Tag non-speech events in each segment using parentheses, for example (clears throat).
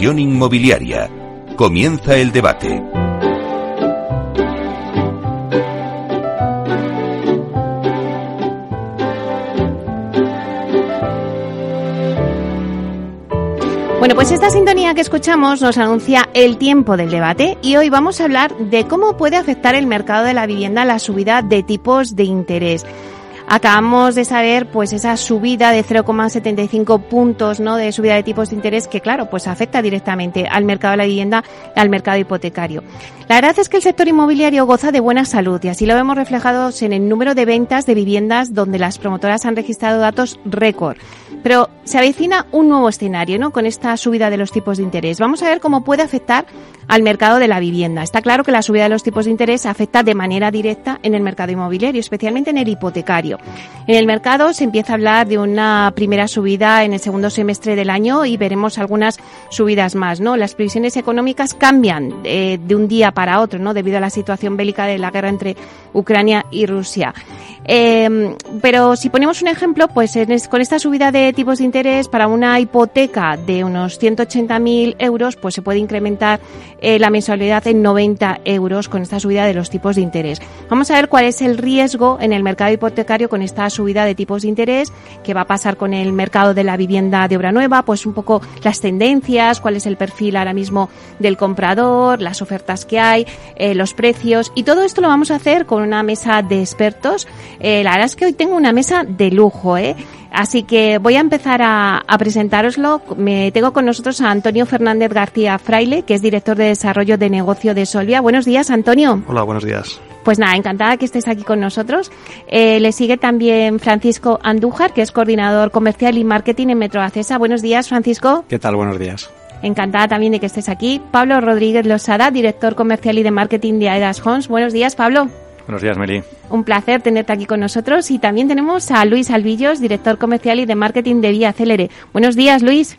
Inmobiliaria. Comienza el debate. Bueno, pues esta sintonía que escuchamos nos anuncia el tiempo del debate y hoy vamos a hablar de cómo puede afectar el mercado de la vivienda la subida de tipos de interés. Acabamos de saber pues esa subida de 0,75 puntos, ¿no? de subida de tipos de interés que claro, pues afecta directamente al mercado de la vivienda, al mercado hipotecario. La verdad es que el sector inmobiliario goza de buena salud y así lo vemos reflejados en el número de ventas de viviendas donde las promotoras han registrado datos récord. Pero se avecina un nuevo escenario, ¿no? Con esta subida de los tipos de interés. Vamos a ver cómo puede afectar al mercado de la vivienda. Está claro que la subida de los tipos de interés afecta de manera directa en el mercado inmobiliario, especialmente en el hipotecario. En el mercado se empieza a hablar de una primera subida en el segundo semestre del año y veremos algunas subidas más, ¿no? Las previsiones económicas cambian eh, de un día para otro, ¿no? Debido a la situación bélica de la guerra entre Ucrania y Rusia. Eh, pero si ponemos un ejemplo, pues con esta subida de tipos de interés para una hipoteca de unos 180.000 euros, pues se puede incrementar eh, la mensualidad en 90 euros con esta subida de los tipos de interés. Vamos a ver cuál es el riesgo en el mercado hipotecario con esta subida de tipos de interés, qué va a pasar con el mercado de la vivienda de obra nueva, pues un poco las tendencias, cuál es el perfil ahora mismo del comprador, las ofertas que hay, eh, los precios y todo esto lo vamos a hacer con una mesa de expertos. Eh, la verdad es que hoy tengo una mesa de lujo, ¿eh? Así que voy a empezar a, a presentároslo. Me tengo con nosotros a Antonio Fernández García Fraile, que es director de desarrollo de negocio de Solvia. Buenos días, Antonio. Hola, buenos días. Pues nada, encantada que estés aquí con nosotros. Eh, le sigue también Francisco Andújar, que es coordinador comercial y marketing en Metro Acesa. Buenos días, Francisco. ¿Qué tal? Buenos días. Encantada también de que estés aquí. Pablo Rodríguez Losada, director comercial y de marketing de Aedas Homes. Buenos días, Pablo. Buenos días, Meli. Un placer tenerte aquí con nosotros. Y también tenemos a Luis Alvillos, director comercial y de marketing de Vía Célere. Buenos días, Luis.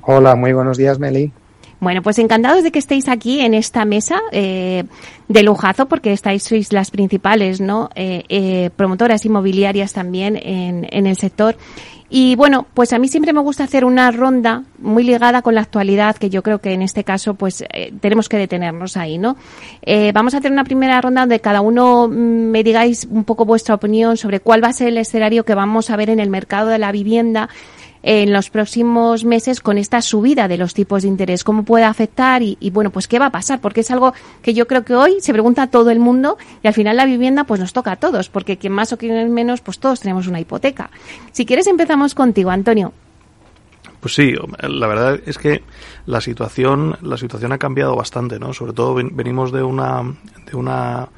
Hola, muy buenos días, Meli. Bueno, pues encantados de que estéis aquí en esta mesa eh, de lujazo, porque estáis sois las principales, ¿no? Eh, eh, promotoras inmobiliarias también en, en el sector. Y bueno, pues a mí siempre me gusta hacer una ronda muy ligada con la actualidad, que yo creo que en este caso pues eh, tenemos que detenernos ahí, ¿no? Eh, vamos a hacer una primera ronda donde cada uno mm, me digáis un poco vuestra opinión sobre cuál va a ser el escenario que vamos a ver en el mercado de la vivienda en los próximos meses con esta subida de los tipos de interés, cómo puede afectar y, bueno, pues qué va a pasar, porque es algo que yo creo que hoy se pregunta todo el mundo y al final la vivienda pues nos toca a todos, porque quien más o quien menos, pues todos tenemos una hipoteca. Si quieres empezamos contigo, Antonio. Pues sí, la verdad es que la situación, la situación ha cambiado bastante, ¿no? Sobre todo venimos de una, de una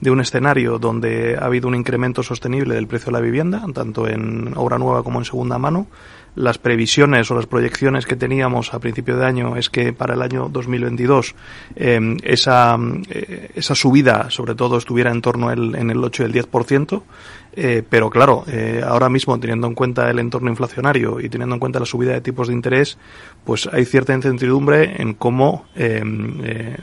de un escenario donde ha habido un incremento sostenible del precio de la vivienda, tanto en obra nueva como en segunda mano, las previsiones o las proyecciones que teníamos a principio de año es que para el año 2022 eh, esa, esa subida sobre todo estuviera en torno el, en el 8 y el 10%, eh, pero claro, eh, ahora mismo teniendo en cuenta el entorno inflacionario y teniendo en cuenta la subida de tipos de interés, pues hay cierta incertidumbre en cómo eh, eh,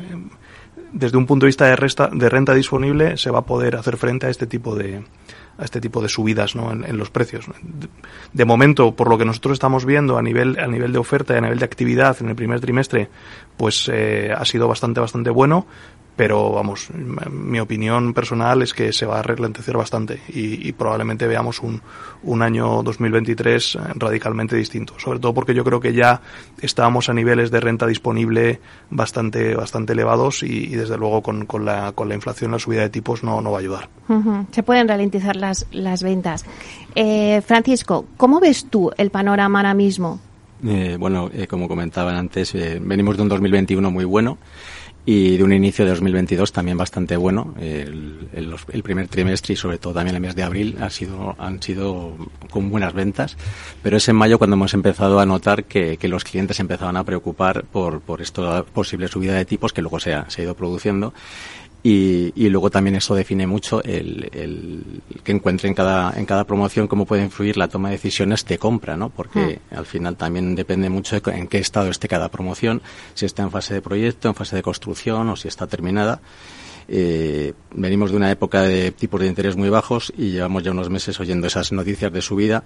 desde un punto de vista de, resta, de renta disponible se va a poder hacer frente a este tipo de, a este tipo de subidas ¿no? en, los precios. De, de, momento, por lo que nosotros estamos viendo a nivel, a nivel de oferta y a nivel de actividad en el primer trimestre, pues eh, ha sido bastante, bastante bueno, pero vamos, mi opinión personal es que se va a ralentizar bastante y, y probablemente veamos un, un, año 2023 radicalmente distinto, sobre todo porque yo creo que ya estábamos a niveles de renta disponible bastante, bastante elevados y, y desde luego con, con, la, con la inflación, la subida de tipos no, no va a ayudar. Uh -huh. Se pueden ralentizar las, las ventas. Eh, Francisco, ¿cómo ves tú el panorama ahora mismo? Eh, bueno, eh, como comentaban antes, eh, venimos de un 2021 muy bueno y de un inicio de 2022 también bastante bueno. El, primer trimestre y sobre todo también el mes de abril ha sido, han sido con buenas ventas, pero es en mayo cuando hemos empezado a notar que, que los clientes empezaban a preocupar por, por esta posible subida de tipos que luego se ha ido produciendo y, y, luego también eso define mucho el, el, que encuentre en cada, en cada promoción cómo puede influir la toma de decisiones de compra, ¿no? Porque mm. al final también depende mucho de en qué estado esté cada promoción, si está en fase de proyecto, en fase de construcción o si está terminada. Eh, venimos de una época de tipos de interés muy bajos y llevamos ya unos meses oyendo esas noticias de subida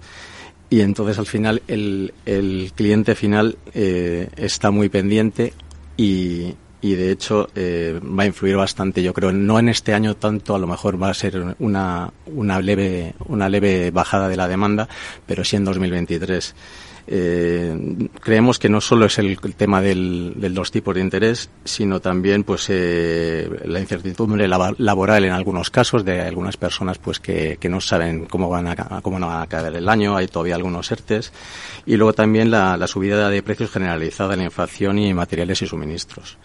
y entonces al final el, el cliente final eh, está muy pendiente y, y de hecho eh, va a influir bastante, yo creo, no en este año tanto, a lo mejor va a ser una, una, leve, una leve bajada de la demanda, pero sí en 2023. Eh, creemos que no solo es el, tema del, de los tipos de interés, sino también pues eh, la incertidumbre laboral en algunos casos de algunas personas pues que, que no saben cómo van a cómo van a caer el año, hay todavía algunos ERTES y luego también la, la subida de precios generalizada, la inflación y materiales y suministros.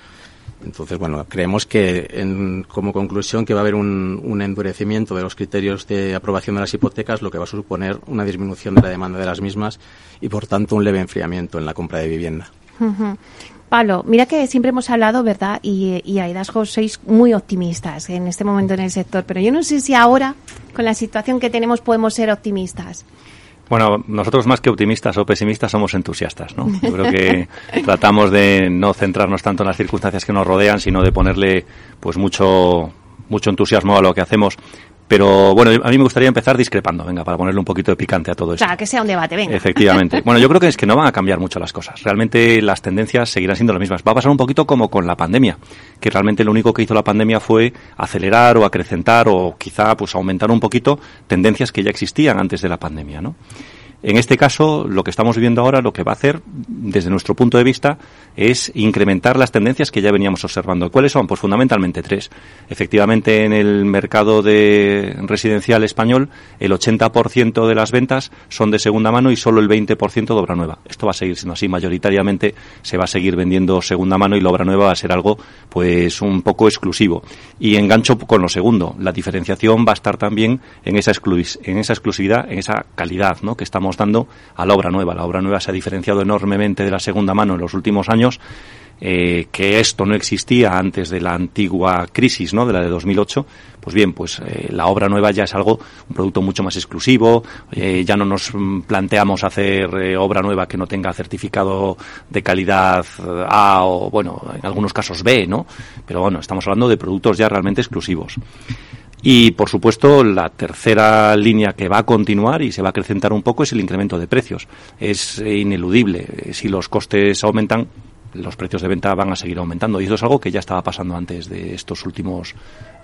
Entonces, bueno, creemos que en, como conclusión que va a haber un, endurecimiento de los criterios de aprobación de las hipotecas, lo que va a suponer una disminución de la demanda de las mismas y, por tanto, un leve enfriamiento en la compra de vivienda. Pablo, mira que siempre hemos hablado, ¿verdad? Y, y a sois muy optimistas en este momento en el sector, pero yo no sé si ahora, con la situación que tenemos, podemos ser optimistas. Bueno, nosotros más que optimistas o pesimistas somos entusiastas, ¿no? Yo creo que (laughs) tratamos de no centrarnos tanto en las circunstancias que nos rodean, sino de ponerle pues mucho mucho entusiasmo a lo que hacemos. Pero bueno, a mí me gustaría empezar discrepando, venga, para ponerle un poquito de picante a todo esto. Sea, que sea un debate, venga. Efectivamente. (laughs) Bueno, yo creo que es que no van a cambiar mucho las cosas. Realmente las tendencias seguirán siendo las mismas. Va a pasar un poquito como con la pandemia, que realmente lo único que hizo la pandemia fue acelerar o acrecentar o quizá pues aumentar un poquito tendencias que ya existían antes de la pandemia, ¿no? En este caso, lo que estamos viendo ahora, lo que va a hacer, desde nuestro punto de vista, es incrementar las tendencias que ya veníamos observando. ¿Cuáles son? Pues fundamentalmente tres. Efectivamente, en el mercado de residencial español, el 80% de las ventas son de segunda mano y solo el 20% de obra nueva. Esto va a seguir siendo así. Mayoritariamente se va a seguir vendiendo segunda mano y la obra nueva va a ser algo, pues, un poco exclusivo. Y engancho con lo segundo. La diferenciación va a estar también en esa, en esa exclusividad, en esa calidad, ¿no? Que estamos dando a la obra nueva. La obra nueva se ha diferenciado enormemente de la segunda mano en los últimos años. Eh, que esto no existía antes de la antigua crisis, ¿no? De la de 2008, pues bien, pues eh, la obra nueva ya es algo, un producto mucho más exclusivo, eh, ya no nos planteamos hacer obra nueva que no tenga certificado de calidad A o, bueno, en algunos casos B, ¿no? Pero bueno, estamos hablando de productos ya realmente exclusivos. Y, por supuesto, la tercera línea que va a continuar y se va a acrecentar un poco es el incremento de precios. Es ineludible. Si los costes aumentan, los precios de venta van a seguir aumentando. Y eso es algo que ya estaba pasando antes de estos últimos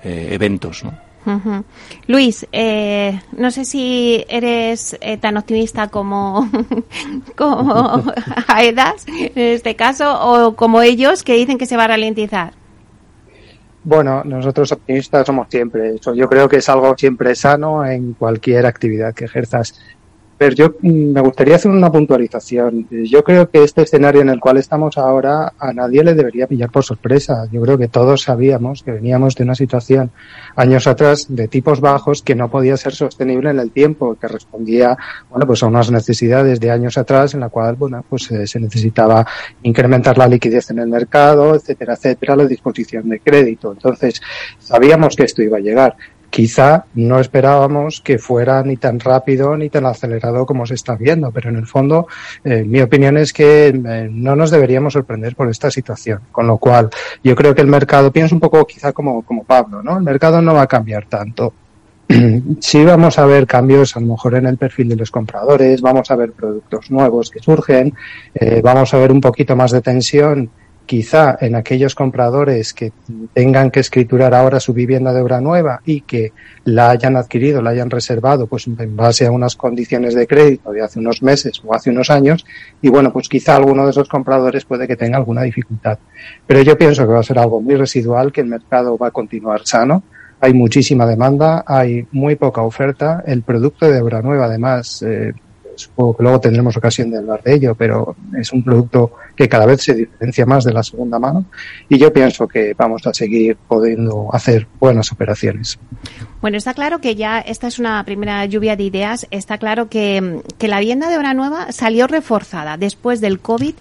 eh, eventos. ¿no? Luis, eh, no sé si eres eh, tan optimista como, (laughs) como (laughs) Aedas, en este caso, o como ellos que dicen que se va a ralentizar. Bueno, nosotros optimistas somos siempre. Eso yo creo que es algo siempre sano en cualquier actividad que ejerzas. Pero yo mm, me gustaría hacer una puntualización. Yo creo que este escenario en el cual estamos ahora a nadie le debería pillar por sorpresa. Yo creo que todos sabíamos que veníamos de una situación años atrás de tipos bajos que no podía ser sostenible en el tiempo, que respondía, bueno, pues a unas necesidades de años atrás en la cual, bueno, pues eh, se necesitaba incrementar la liquidez en el mercado, etcétera, etcétera, la disposición de crédito. Entonces, sabíamos que esto iba a llegar quizá no esperábamos que fuera ni tan rápido ni tan acelerado como se está viendo, pero en el fondo eh, mi opinión es que eh, no nos deberíamos sorprender por esta situación. Con lo cual, yo creo que el mercado, pienso un poco quizá como, como Pablo, ¿no? El mercado no va a cambiar tanto. (clears throat) sí vamos a ver cambios a lo mejor en el perfil de los compradores, vamos a ver productos nuevos que surgen, eh, vamos a ver un poquito más de tensión quizá en aquellos compradores que tengan que escriturar ahora su vivienda de obra nueva y que la hayan adquirido, la hayan reservado, pues en base a unas condiciones de crédito de hace unos meses o hace unos años, y bueno, pues quizá alguno de esos compradores puede que tenga alguna dificultad. Pero yo pienso que va a ser algo muy residual, que el mercado va a continuar sano, hay muchísima demanda, hay muy poca oferta, el producto de obra nueva además, eh, supongo que luego tendremos ocasión de hablar de ello, pero es un producto que cada vez se diferencia más de la segunda mano y yo pienso que vamos a seguir pudiendo hacer buenas operaciones. Bueno, está claro que ya esta es una primera lluvia de ideas. Está claro que, que la vivienda de obra nueva salió reforzada después del COVID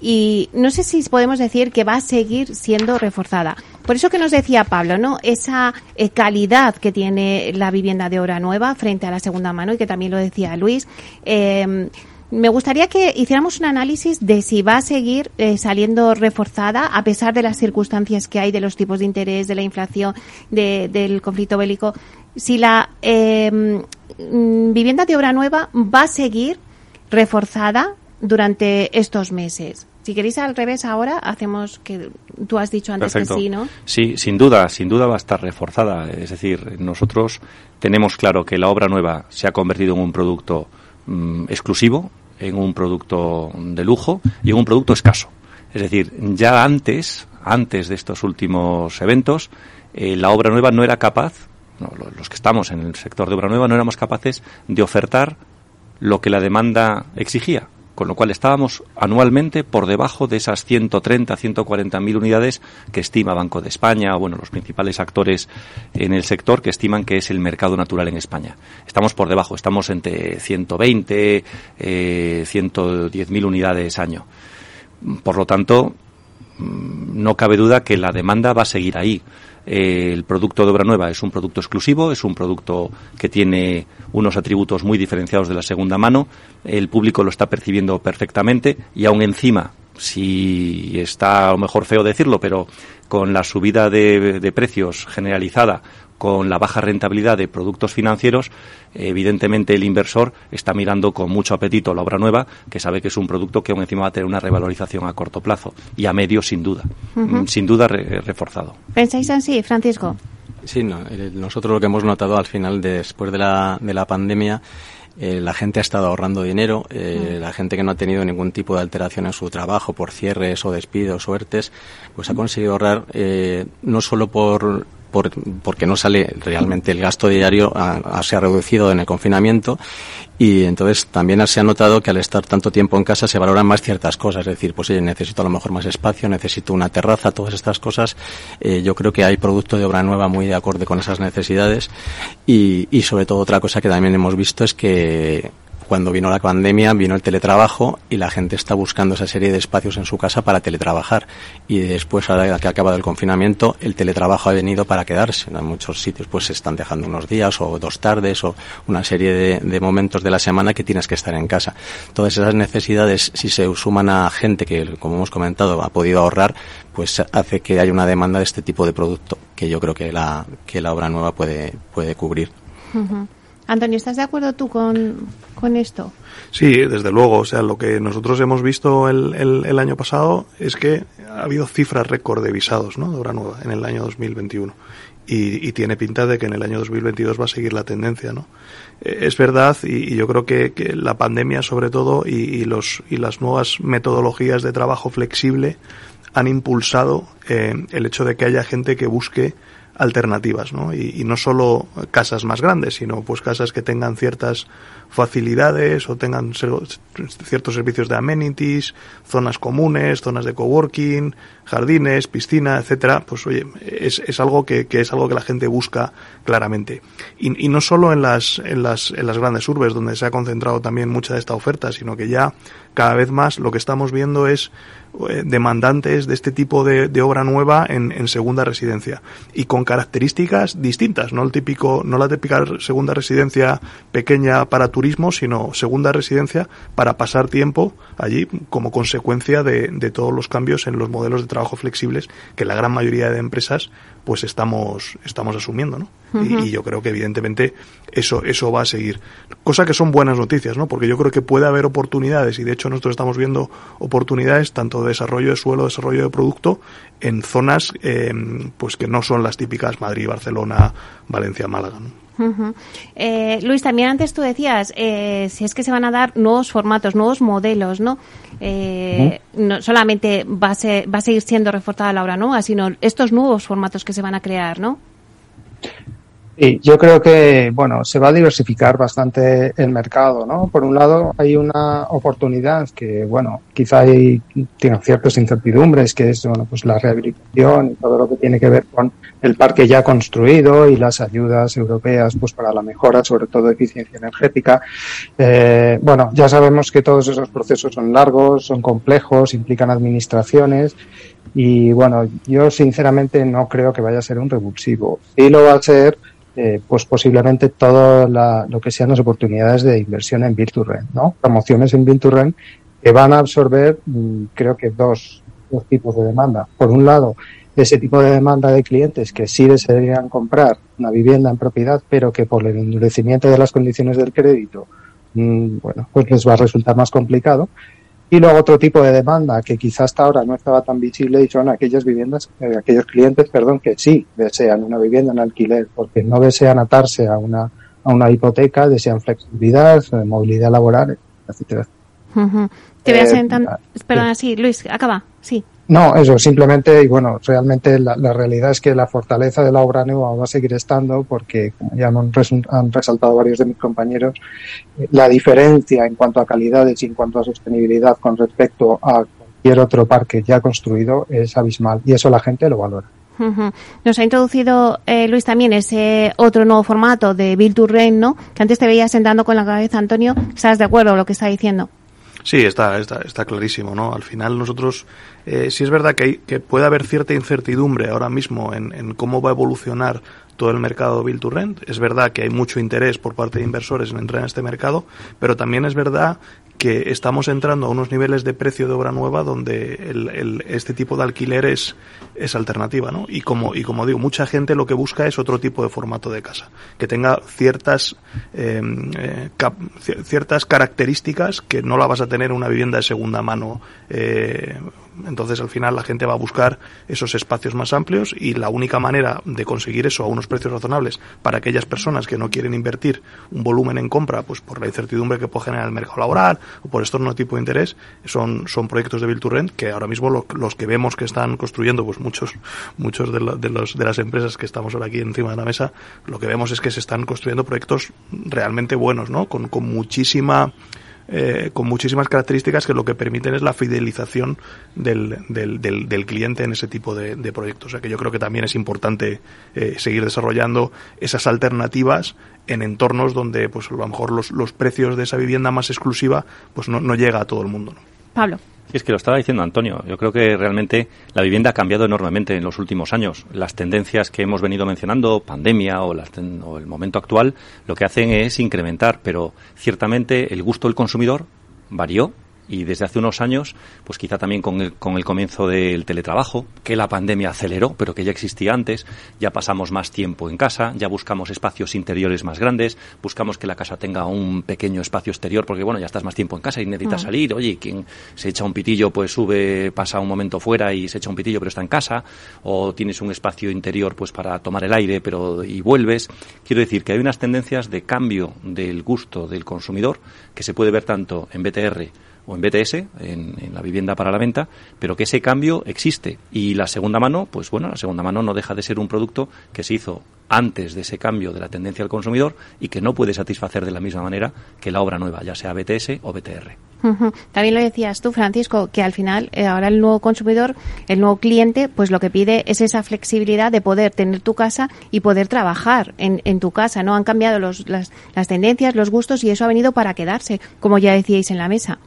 y no sé si podemos decir que va a seguir siendo reforzada. Por eso que nos decía Pablo, ¿no? Esa eh, calidad que tiene la vivienda de obra nueva frente a la segunda mano y que también lo decía Luis. Eh, me gustaría que hiciéramos un análisis de si va a seguir eh, saliendo reforzada a pesar de las circunstancias que hay de los tipos de interés, de la inflación, del conflicto bélico. Si la eh, vivienda de obra nueva va a seguir reforzada durante estos meses. Si queréis al revés ahora, hacemos que tú has dicho antes que sí, ¿no? Sí, sin duda, sin duda va a estar reforzada. Es decir, nosotros tenemos claro que la obra nueva se ha convertido en un producto mm, exclusivo, en un producto de lujo y en un producto escaso. Es decir, ya antes, antes de estos últimos eventos, eh, la obra nueva no era capaz, los que estamos en el sector de obra nueva no éramos capaces de ofertar lo que la demanda exigía con lo cual estábamos anualmente por debajo de esas 130, 140 mil unidades que estima Banco de España, o bueno, los principales actores en el sector que estiman que es el mercado natural en España. Estamos por debajo, estamos entre 120, eh, 110 mil unidades año. Por lo tanto, mm, no cabe duda que la demanda va a seguir ahí. Eh, el producto de obra nueva es un producto exclusivo, es un producto que tiene unos atributos muy diferenciados de la segunda mano, el público lo está percibiendo perfectamente y aún encima, si está a lo mejor feo decirlo, pero con la subida de precios generalizada con la baja rentabilidad de productos financieros, evidentemente el inversor está mirando con mucho apetito la obra nueva, que sabe que es un producto que aún encima va a tener una revalorización a corto plazo y a medio sin duda, mm, sin duda reforzado. ¿Pensáis así, Francisco? Sí, nosotros lo que hemos notado al final, después de la, de la pandemia, eh, la gente ha estado ahorrando dinero, eh, la gente que no ha tenido ningún tipo de alteración en su trabajo por cierres o despidos o ERTES, pues ha conseguido ahorrar eh, no solo por porque no sale realmente el gasto diario, se ha reducido en el confinamiento y entonces también se ha notado que al estar tanto tiempo en casa se valoran más ciertas cosas, es decir, pues necesito a lo mejor más espacio, necesito una terraza, todas estas cosas. Eh, yo creo que hay producto de obra nueva muy de acorde con esas necesidades y, y sobre todo otra cosa que también hemos visto es que cuando vino la pandemia, vino el teletrabajo y la gente está buscando esa serie de espacios en su casa para teletrabajar. Y después, ahora que ha acabado el confinamiento, el teletrabajo ha venido para quedarse. En muchos sitios pues se están dejando unos días o dos tardes o una serie de, de momentos de la semana que tienes que estar en casa. Todas esas necesidades, si se suman a gente que, como hemos comentado, ha podido ahorrar, pues hace que haya una demanda de este tipo de producto que yo creo que la, que la obra nueva puede, puede cubrir. Antonio, ¿estás de acuerdo tú con, esto? Sí, desde luego. O sea, lo que nosotros hemos visto el, el, año pasado es que ha habido cifras récord de visados, ¿no? De obra nueva en el año 2021. Y, y, tiene pinta de que en el año 2022 va a seguir la tendencia, ¿no? Eh, es verdad, y, yo creo que, la pandemia, sobre todo, y, y, los, y las nuevas metodologías de trabajo flexible han impulsado eh, el hecho de que haya gente que busque alternativas, ¿no? Y, no solo casas más grandes, sino pues casas que tengan ciertas facilidades o tengan ciertos servicios de amenities, zonas comunes, zonas de coworking, jardines, piscina, etcétera. Pues oye, es, es algo que, que, es algo que la gente busca claramente. Y, y no solo en las, en las, en las grandes urbes donde se ha concentrado también mucha de esta oferta, sino que ya cada vez más lo que estamos viendo es demandantes de este tipo de, de obra nueva en, en, segunda residencia y con características distintas, no el típico, no la típica segunda residencia pequeña para turismo, sino segunda residencia para pasar tiempo allí como consecuencia de, de todos los cambios en los modelos de trabajo flexibles que la gran mayoría de empresas pues estamos, estamos asumiendo, ¿no? Y, yo creo que evidentemente eso, eso va a seguir. Cosa que son buenas noticias, ¿no? Porque yo creo que puede haber oportunidades y de hecho nosotros estamos viendo oportunidades tanto de desarrollo de suelo, desarrollo de producto en zonas eh, pues que no son las típicas Madrid, Barcelona, Valencia, Málaga, ¿no? eh, Luis, también antes tú decías, eh, si es que se van a dar nuevos formatos, nuevos modelos, ¿no? Eh, no solamente va a, ser, va a seguir siendo reforzada la obra nueva, sino estos nuevos formatos que se van a crear, ¿no? Sí, yo creo que, bueno, se va a diversificar bastante el mercado, ¿no? Por un lado, hay una oportunidad que, bueno, quizá hay, tiene ciertas incertidumbres, que es, bueno, pues la rehabilitación y todo lo que tiene que ver con el parque ya construido y las ayudas europeas, pues para la mejora, sobre todo de eficiencia energética. Eh, bueno, ya sabemos que todos esos procesos son largos, son complejos, implican administraciones y, bueno, yo sinceramente no creo que vaya a ser un revulsivo. Y lo va a ser eh, pues posiblemente todo lo que sean las oportunidades de inversión en Rent, ¿no? Promociones en Rent que van a absorber, mm, creo que dos, dos tipos de demanda. Por un lado, ese tipo de demanda de clientes que sí desearían comprar una vivienda en propiedad, pero que por el endurecimiento de las condiciones del crédito, mm, bueno, pues les va a resultar más complicado. Y luego otro tipo de demanda que quizás hasta ahora no estaba tan visible y son aquellas viviendas, eh, aquellos clientes, perdón, que sí desean una vivienda en alquiler porque no desean atarse a una, a una hipoteca, desean flexibilidad, eh, movilidad laboral, etcétera. Te voy a sentar. Perdona, sí, Luis, acaba, sí. No, eso, simplemente, y bueno, realmente la, realidad es que la fortaleza de la obra nueva va a seguir estando porque, como ya han, han resaltado varios de mis compañeros, la diferencia en cuanto a calidades y en cuanto a sostenibilidad con respecto a cualquier otro parque ya construido es abismal y eso la gente lo valora. Nos ha introducido eh, Luis también ese otro nuevo formato de Build to Rent, ¿no? Que antes te veía sentando con la cabeza, Antonio. ¿Estás de acuerdo con lo que está diciendo? Sí, está, está, está clarísimo, ¿no? Al final nosotros, eh, sí es verdad que, hay, que puede haber cierta incertidumbre ahora mismo en, en cómo va a evolucionar todo el mercado Build to Rent. Es verdad que hay mucho interés por parte de inversores en entrar en este mercado, pero también es verdad que estamos entrando a unos niveles de precio de obra nueva donde el, este tipo de alquiler es, es alternativa, ¿no? Y como, y como digo, mucha gente lo que busca es otro tipo de formato de casa, que tenga ciertas, em, eh, ciertas características que no la vas a tener en una vivienda de segunda mano eh, entonces, al final, la gente va a buscar esos espacios más amplios y la única manera de conseguir eso a unos precios razonables para aquellas personas que no quieren invertir un volumen en compra, pues por la incertidumbre que puede generar el mercado laboral o por estos no tipo de interés, son, son proyectos de Build to Rent que ahora mismo los que vemos que están construyendo, pues muchos, muchos de, de, los, de las empresas que estamos ahora aquí encima de la mesa, lo que vemos es que se están construyendo proyectos realmente buenos, ¿no? Con, con muchísima eh, con muchísimas características que lo que permiten es la fidelización del, del, del, cliente en ese tipo de, proyectos. O sea que yo creo que también es importante eh, seguir desarrollando esas alternativas en entornos donde pues a lo mejor los, los precios de esa vivienda más exclusiva pues no, no llega a todo el mundo. Pablo. Sí, es que lo estaba diciendo Antonio. Yo creo que realmente la vivienda ha cambiado enormemente en los últimos años. Las tendencias que hemos venido mencionando, pandemia o, o el momento actual, lo que hacen es incrementar, pero ciertamente el gusto del consumidor varió y desde hace unos años, pues quizá también con el, con el comienzo del teletrabajo, que la pandemia aceleró, pero que ya existía antes, ya pasamos más tiempo en casa, ya buscamos espacios interiores más grandes, buscamos que la casa tenga un pequeño espacio exterior, porque bueno, ya estás más tiempo en casa y necesitas mm. salir, oye, quien se echa un pitillo, pues sube, pasa un momento fuera y se echa un pitillo, pero está en casa, o tienes un espacio interior, pues para tomar el aire, pero y vuelves. Quiero decir que hay unas tendencias de cambio del gusto del consumidor que se puede ver tanto en BTR o en BTS, en, la vivienda para la venta, pero que ese cambio existe. Y la segunda mano, pues bueno, la segunda mano no deja de ser un producto que se hizo antes de ese cambio de la tendencia al consumidor y que no puede satisfacer de la misma manera que la obra nueva, ya sea BTS o BTR. También lo decías tú, Francisco, que al final eh, ahora el nuevo consumidor, el nuevo cliente, pues lo que pide es esa flexibilidad de poder tener tu casa y poder trabajar en, en tu casa. No han cambiado los, las, las tendencias, los gustos y eso ha venido para quedarse, como ya decíais en la mesa.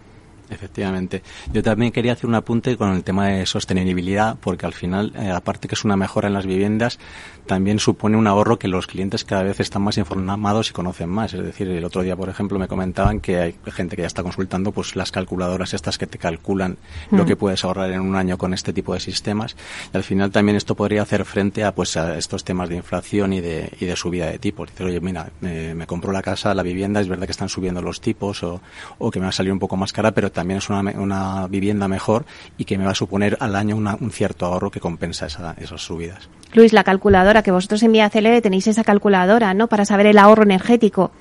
Efectivamente. Yo también quería hacer un apunte con el tema de sostenibilidad, porque al final, eh, aparte que es una mejora en las viviendas, también supone un ahorro que los clientes cada vez están más informados y conocen más. Es decir, el otro día, por ejemplo, me comentaban que hay gente que ya está consultando pues las calculadoras estas que te calculan lo que mm. puedes ahorrar en un año con este tipo de sistemas. Y al final también esto podría hacer frente a pues a estos temas de inflación y de, y de subida de tipos. Decir, oye, mira, me compro la casa, la vivienda, es verdad que están subiendo los tipos o, o que me va a salir un poco más cara, pero también es una, una vivienda mejor y que me va a suponer al año un cierto ahorro que compensa esa, esas subidas. Luis, la calculadora, que vosotros en Vía tenéis esa calculadora, ¿no? Para saber el ahorro energético.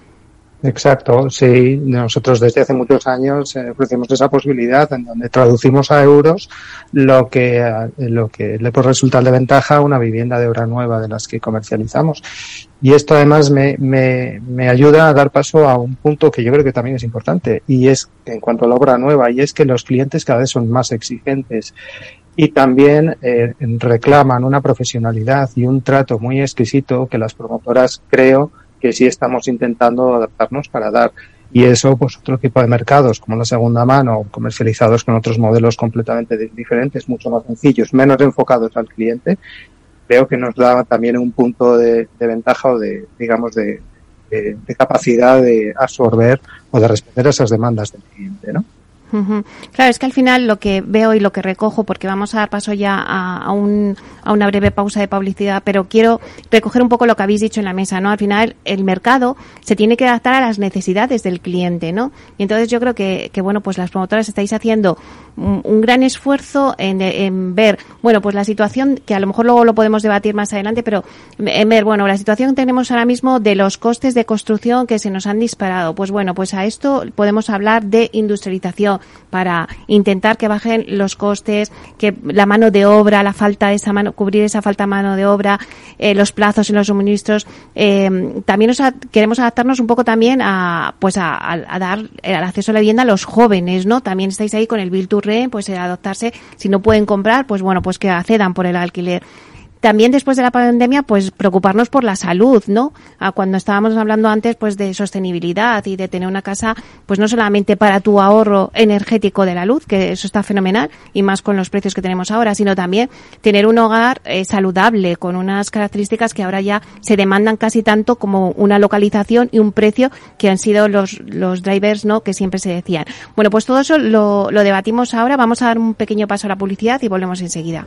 Exacto, sí. Nosotros desde hace muchos años eh, ofrecemos esa posibilidad en donde traducimos a euros lo que, eh, lo que le puede resultar de ventaja a una vivienda de obra nueva de las que comercializamos. Y esto además me, me, me ayuda a dar paso a un punto que yo creo que también es importante y es en cuanto a la obra nueva y es que los clientes cada vez son más exigentes y también eh, reclaman una profesionalidad y un trato muy exquisito que las promotoras creo que sí estamos intentando adaptarnos para dar. Y eso, pues otro tipo de mercados, como la segunda mano, comercializados con otros modelos completamente diferentes, mucho más sencillos, menos enfocados al cliente, creo que nos da también un punto de, ventaja o de, digamos, de, de, capacidad de absorber o de responder a esas demandas del cliente, ¿no? Claro, es que al final lo que veo y lo que recojo, porque vamos a dar paso ya a, un, a, una breve pausa de publicidad, pero quiero recoger un poco lo que habéis dicho en la mesa, ¿no? Al final el mercado se tiene que adaptar a las necesidades del cliente, ¿no? Y entonces yo creo que, que bueno, pues las promotoras estáis haciendo un, gran esfuerzo en, en, ver, bueno, pues la situación, que a lo mejor luego lo podemos debatir más adelante, pero en ver, bueno, la situación que tenemos ahora mismo de los costes de construcción que se nos han disparado. Pues bueno, pues a esto podemos hablar de industrialización para intentar que bajen los costes, que la mano de obra, la falta de esa mano, cubrir esa falta de mano de obra, eh, los plazos en los suministros. Eh, también nos queremos adaptarnos un poco también a, pues a, dar el acceso a la vivienda a los jóvenes, ¿no? También estáis ahí con el Bill to Rent, pues adoptarse, si no pueden comprar, pues bueno, pues que accedan por el alquiler también después de la pandemia, pues preocuparnos por la salud, ¿no? cuando estábamos hablando antes, pues de sostenibilidad y de tener una casa, pues no solamente para tu ahorro energético de la luz, que eso está fenomenal y más con los precios que tenemos ahora, sino también tener un hogar eh, saludable con unas características que ahora ya se demandan casi tanto como una localización y un precio que han sido los, los drivers, ¿no? Que siempre se decían. Bueno, pues todo eso lo, lo debatimos ahora. Vamos a dar un pequeño paso a la publicidad y volvemos enseguida.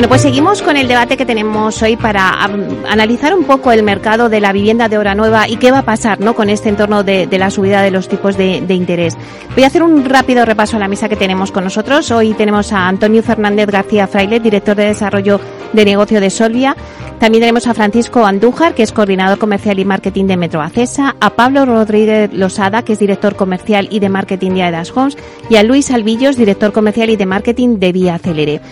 Bueno, pues seguimos con el debate que tenemos hoy para analizar un poco el mercado de la vivienda de obra nueva y qué va a pasar ¿no? con este entorno de, la subida de los tipos de, de, interés. Voy a hacer un rápido repaso a la mesa que tenemos con nosotros. Hoy tenemos a Antonio Fernández García Fraile, director de desarrollo de negocio de Solvia. También tenemos a Francisco Andújar, que es coordinador comercial y marketing de Metro Acesa, a Pablo Rodríguez Losada, que es director comercial y de marketing de Aedas Homes, y a Luis Alvillos, director comercial y de marketing de Vía Celere.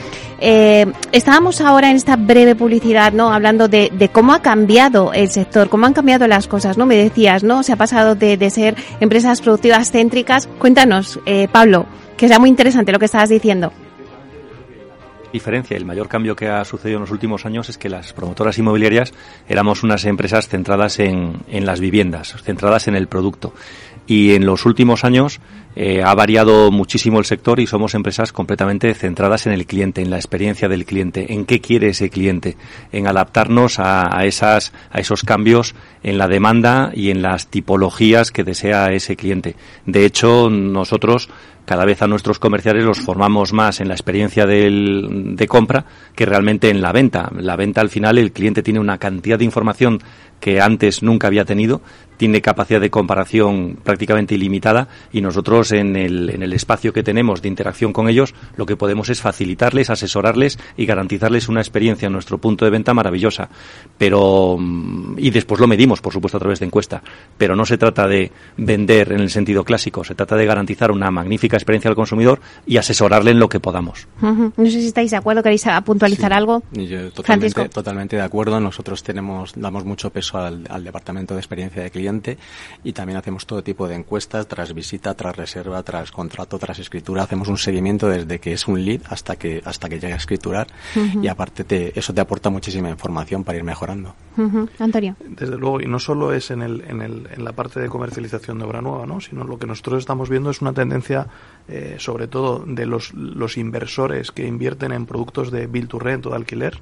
Eh, estábamos ahora en esta breve publicidad, ¿no? Hablando de, cómo ha cambiado el sector, cómo han cambiado las cosas, ¿no? Me decías, ¿no? Se ha pasado de, ser empresas productivas céntricas. Cuéntanos, eh, Pablo, que sea muy interesante lo que estabas diciendo diferencia, el mayor cambio que ha sucedido en los últimos años es que las promotoras inmobiliarias éramos unas empresas centradas en, en las viviendas, centradas en el producto. Y en los últimos años eh, ha variado muchísimo el sector y somos empresas completamente centradas en el cliente, en la experiencia del cliente, en qué quiere ese cliente, en adaptarnos a, a, esas, a esos cambios en la demanda y en las tipologías que desea ese cliente. De hecho, nosotros cada vez a nuestros comerciales los formamos más en la experiencia de compra que realmente en la venta. La venta al final el cliente tiene una cantidad de información que antes nunca había tenido, tiene capacidad de comparación prácticamente ilimitada y nosotros en el, en el espacio que tenemos de interacción con ellos lo que podemos es facilitarles, asesorarles y garantizarles una experiencia en nuestro punto de venta maravillosa. Pero, mm, y después lo medimos, por supuesto, a través de encuesta. Pero no se trata de vender en el sentido clásico, se trata de garantizar una magnífica experiencia al consumidor y asesorarle en lo que podamos. No sé si estáis de acuerdo, queréis puntualizar algo. Yo totalmente, totalmente de acuerdo. Nosotros tenemos, damos mucho peso al, departamento de experiencia de cliente y también hacemos todo tipo de encuestas tras visita, tras reserva, tras contrato, tras escritura. Hacemos un seguimiento desde que es un lead hasta que hasta que llega a escriturar y aparte te, eso te aporta muchísima información para ir mejorando. Antonio. Desde luego, y no solo es en, el, en, el, en la parte de comercialización de obra nueva, ¿no? sino lo que nosotros estamos viendo es una tendencia eh, sobre todo de los, los inversores que invierten en productos de build to rent o de alquiler,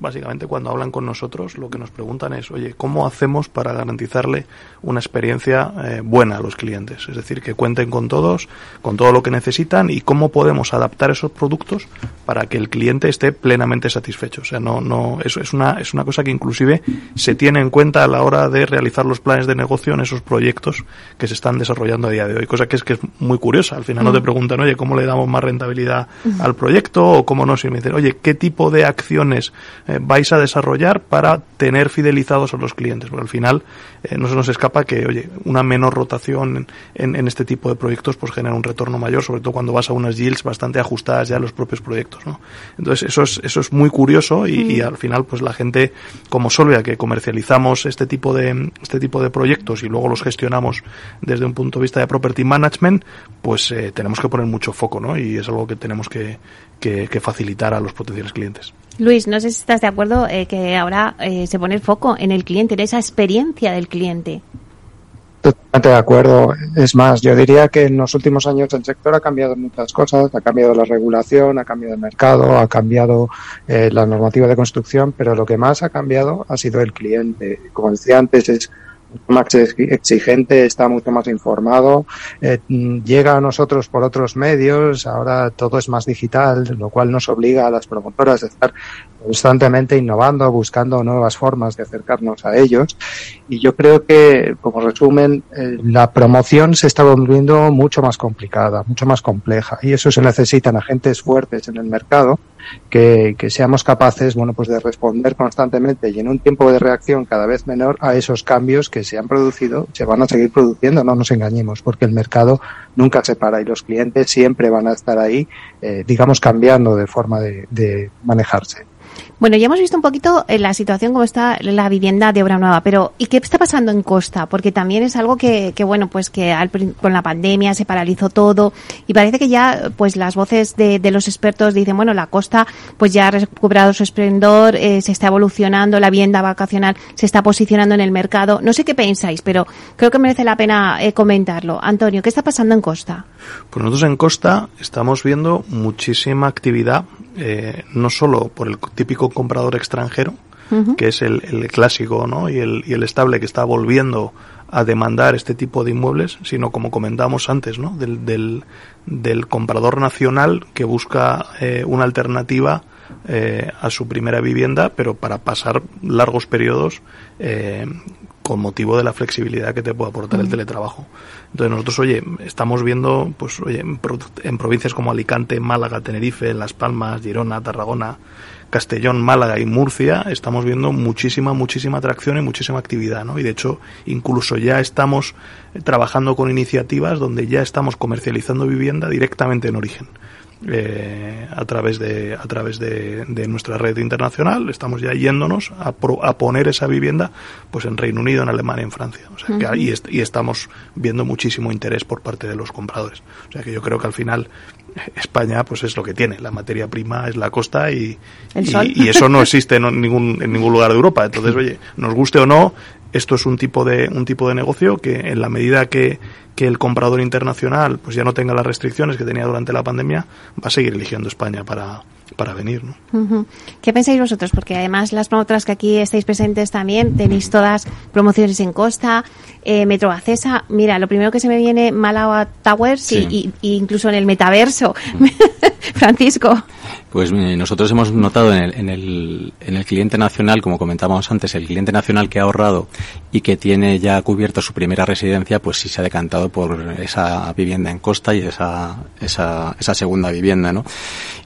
básicamente cuando hablan con nosotros lo que nos preguntan es, oye, ¿cómo hacemos para garantizarle una experiencia eh, buena a los clientes? Es decir, que cuenten con todos, con todo lo que necesitan y cómo podemos adaptar esos productos para que el cliente esté plenamente satisfecho. O sea, no, no, eso es una, es una cosa que inclusive se tiene en cuenta a la hora de realizar los planes de negocio en esos proyectos que se están desarrollando a día de hoy. Cosa que es que es muy curiosa. Al final no te mm. preguntan, oye, ¿cómo le damos más rentabilidad al proyecto? O cómo no, si me dicen, oye, ¿qué tipo de acciones eh, vais a desarrollar para tener fidelizados a los clientes. Porque al final eh, no se nos escapa que, oye, una menor rotación en, en, este tipo de proyectos pues genera un retorno mayor, sobre todo cuando vas a unas yields bastante ajustadas ya a los propios proyectos. ¿no? Entonces eso es, eso es muy curioso y, y, al final pues la gente como Solvia que comercializamos este tipo de este tipo de proyectos y luego los gestionamos desde un punto de vista de property management, pues eh, tenemos que poner mucho foco ¿no? y es algo que tenemos que, que, que facilitar a los potenciales clientes. Luis, no sé si estás de acuerdo eh, que ahora eh, se pone el foco en el cliente, en esa experiencia del cliente. Totalmente de acuerdo. Es más, yo diría que en los últimos años el sector ha cambiado muchas cosas. Ha cambiado la regulación, ha cambiado el mercado, ha cambiado eh, la normativa de construcción, pero lo que más ha cambiado ha sido el cliente. Como decía antes, es más exigente, está mucho más informado, eh, llega a nosotros por otros medios, ahora todo es más digital, lo cual nos obliga a las promotoras a estar constantemente innovando, buscando nuevas formas de acercarnos a ellos. Y yo creo que, como resumen, eh, la promoción se está volviendo mucho más complicada, mucho más compleja. Y eso se necesitan agentes fuertes en el mercado que, que seamos capaces, bueno, pues de responder constantemente y en un tiempo de reacción cada vez menor a esos cambios que se han producido, se van a seguir produciendo, no nos engañemos, porque el mercado nunca se para y los clientes siempre van a estar ahí, eh, digamos, cambiando de forma de, de manejarse. Bueno, ya hemos visto un poquito eh, la situación como está la vivienda de obra nueva, pero ¿y qué está pasando en Costa? Porque también es algo que, que bueno, pues que al, con la pandemia se paralizó todo y parece que ya, pues las voces de, de los expertos dicen, bueno, la Costa pues ya ha recuperado su esplendor, eh, se está evolucionando, la vivienda vacacional se está posicionando en el mercado. No sé qué pensáis, pero creo que merece la pena eh, comentarlo. Antonio, ¿qué está pasando en Costa? Pues nosotros en Costa estamos viendo muchísima actividad, eh, no solo por el típico comprador extranjero, que es el, el clásico ¿no? y, el, y el estable que está volviendo a demandar este tipo de inmuebles, sino como comentábamos antes, ¿no? del, del, del comprador nacional que busca eh, una alternativa eh, a su primera vivienda, pero para pasar largos periodos eh, con motivo de la flexibilidad que te puede aportar el teletrabajo. Entonces nosotros, oye, estamos viendo, pues, oye, en, en provincias como Alicante, Málaga, Tenerife, Las Palmas, Girona, Tarragona, Castellón, Málaga y Murcia, estamos viendo muchísima, muchísima atracción y muchísima actividad, ¿no? Y de hecho, incluso ya estamos eh, trabajando con iniciativas donde ya estamos comercializando vivienda directamente en origen. Eh, a través de a través de, de nuestra red internacional. Estamos ya yéndonos a, pro- a poner esa vivienda pues en Reino Unido en Alemania en Francia. O sea que est- y estamos viendo muchísimo interés por parte de los compradores. O sea que yo creo que al final España pues es lo que tiene. La materia prima es la costa y, y, y eso no (laughs) existe en ningún en ningún lugar de Europa. Entonces (laughs) oye nos guste o no esto es un tipo de un tipo de negocio que en la medida que, que el comprador internacional pues ya no tenga las restricciones que tenía durante la pandemia va a seguir eligiendo España para para venir ¿no? ¿Qué pensáis vosotros? Porque además las promotoras que aquí estáis presentes también tenéis todas promociones en Costa, eh, Metro Acesa. Mira, lo primero que se me viene Málaga Towers Sí. y, y- y incluso en el metaverso. (laughs) Francisco. Pues nosotros hemos notado en el, en, el, en el cliente nacional, como comentábamos antes, el cliente nacional que ha ahorrado y que tiene ya cubierto su primera residencia, pues sí se ha decantado por esa vivienda en costa y esa, esa, esa segunda vivienda, ¿no?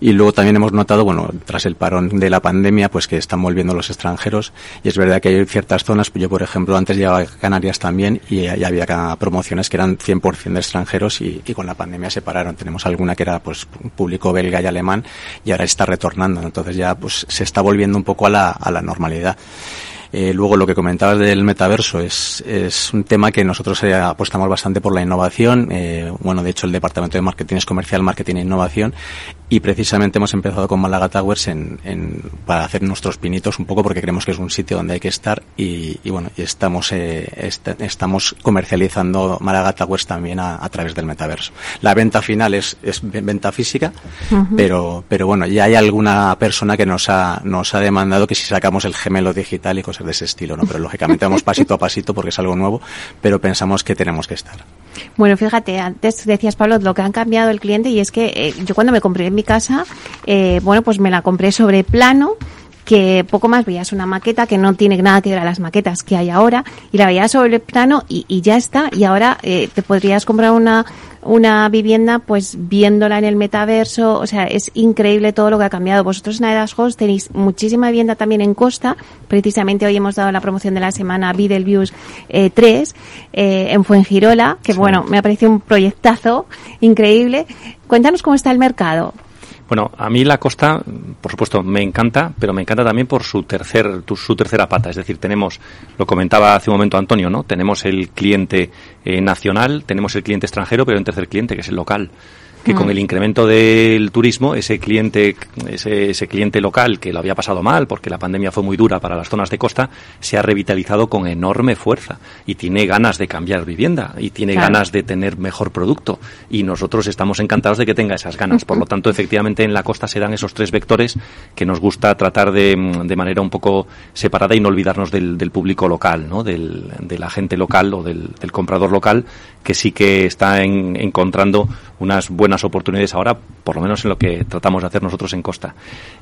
Y luego también hemos notado, bueno, tras el parón de la pandemia, pues que están volviendo los extranjeros y es verdad que hay ciertas zonas, yo por ejemplo antes llegaba a Canarias también y, y había promociones que eran 100% de extranjeros y, y con la pandemia se pararon. Tenemos alguna que era pues público belga y alemán ahora está retornando. Entonces ya pues se está volviendo un poco a la, a la normalidad. Eh, luego lo que comentabas del metaverso es, es un tema que nosotros eh, apostamos bastante por la innovación. Eh, bueno, de hecho el departamento de marketing es comercial, marketing e innovación y precisamente hemos empezado con Málaga Towers en, en- para hacer nuestros pinitos un poco porque creemos que es un sitio donde hay que estar y, y bueno, y estamos eh, est- estamos comercializando Málaga Towers también a, a través del metaverso. La venta final es, es venta física, pero pero bueno, ya hay alguna persona que nos ha nos ha demandado que si sacamos el gemelo digital y cosas de ese estilo, ¿no? Pero lógicamente vamos pasito a pasito porque es algo nuevo, pero pensamos que tenemos que estar. Bueno, fíjate, antes decías, Pablo, lo que han cambiado el cliente y es que eh, yo cuando me compré en mi casa, eh, bueno, pues me la compré sobre plano que poco más veías una maqueta que no tiene nada que ver a las maquetas que hay ahora y la veías sobre plano y, y ya está. Y ahora eh, te podrías comprar una una vivienda pues viéndola en el metaverso. O sea es increíble todo lo que ha cambiado. Vosotros en Aedas Host tenéis muchísima vivienda también en Costa. Precisamente hoy hemos dado la promoción de la semana Beetlejuice eh, 3 eh, en Fuengirola que bueno me ha parecido un proyectazo increíble. Cuéntanos cómo está el mercado Bueno, a mí la costa, por supuesto, me encanta, pero me encanta también por su tercer, su tercera pata. Es decir, tenemos, lo comentaba hace un momento Antonio, ¿no? Tenemos el cliente eh, nacional, tenemos el cliente extranjero, pero un tercer cliente que es el local. Que con el incremento del turismo, ese cliente, ese, ese cliente local que lo había pasado mal porque la pandemia fue muy dura para las zonas de costa, se ha revitalizado con enorme fuerza y tiene ganas de cambiar vivienda y tiene Claro. ganas de tener mejor producto y nosotros estamos encantados de que tenga esas ganas. Por lo tanto, efectivamente, en la costa se dan esos tres vectores que nos gusta tratar de, de manera un poco separada y no olvidarnos del, del público local, ¿no? del, de la gente local o del, del comprador local que sí que está en- encontrando unas buenas oportunidades ahora, por lo menos en lo que tratamos de hacer nosotros en Costa.